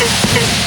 Thank you.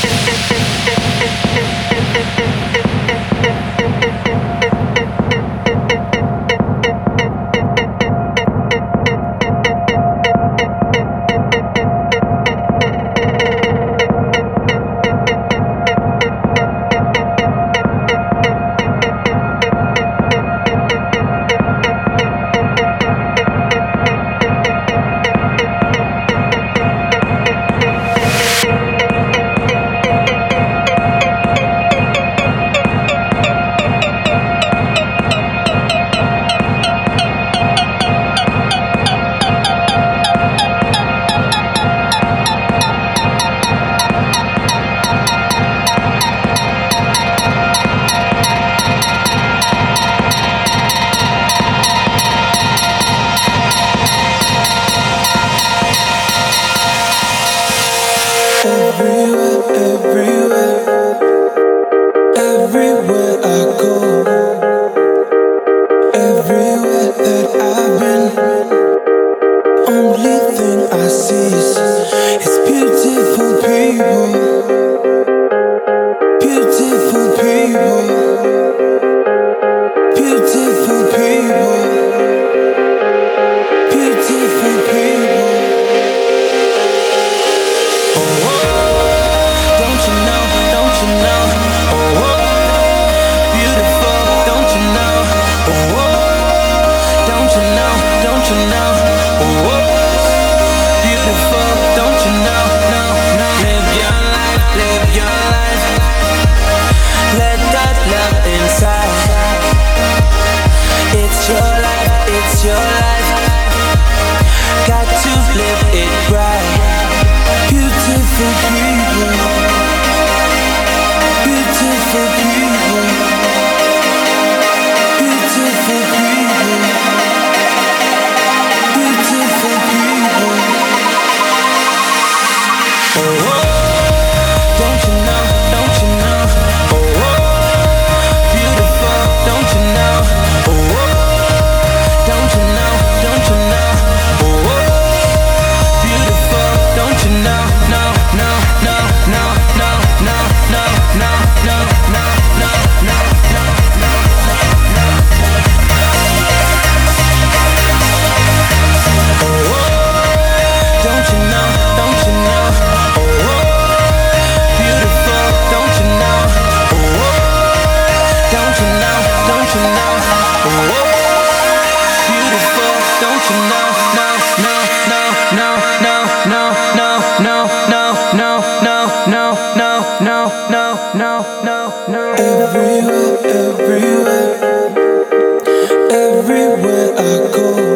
I go?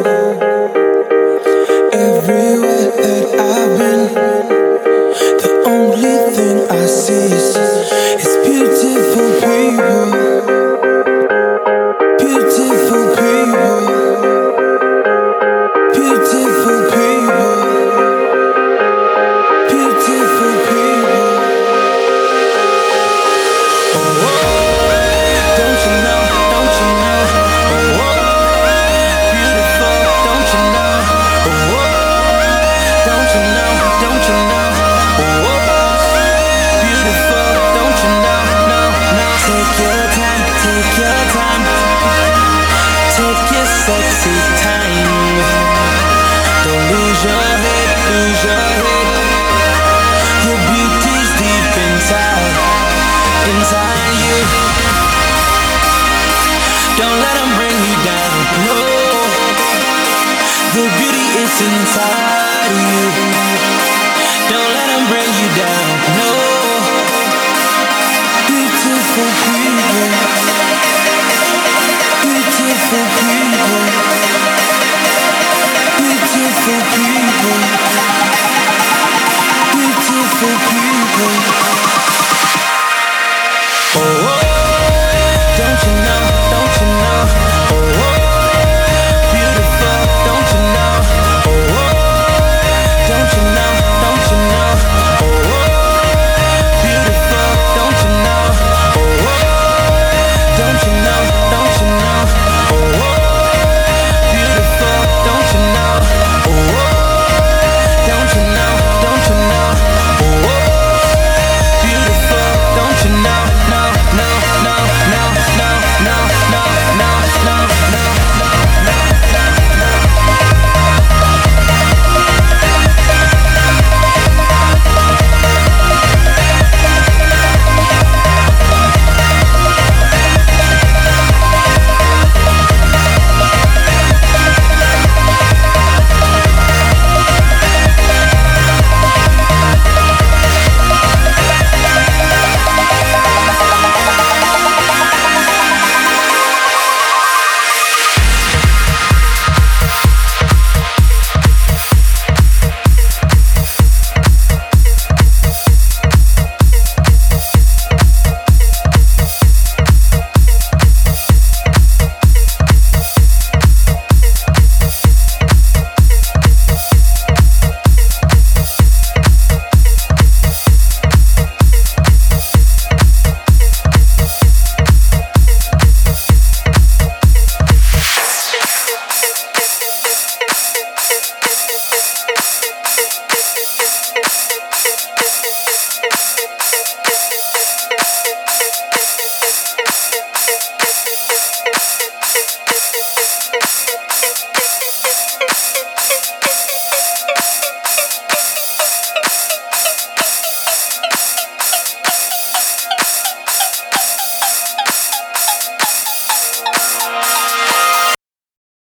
that's inside you. Don't let them bring you down, no. Beautiful people, beautiful people, beautiful people, beautiful people.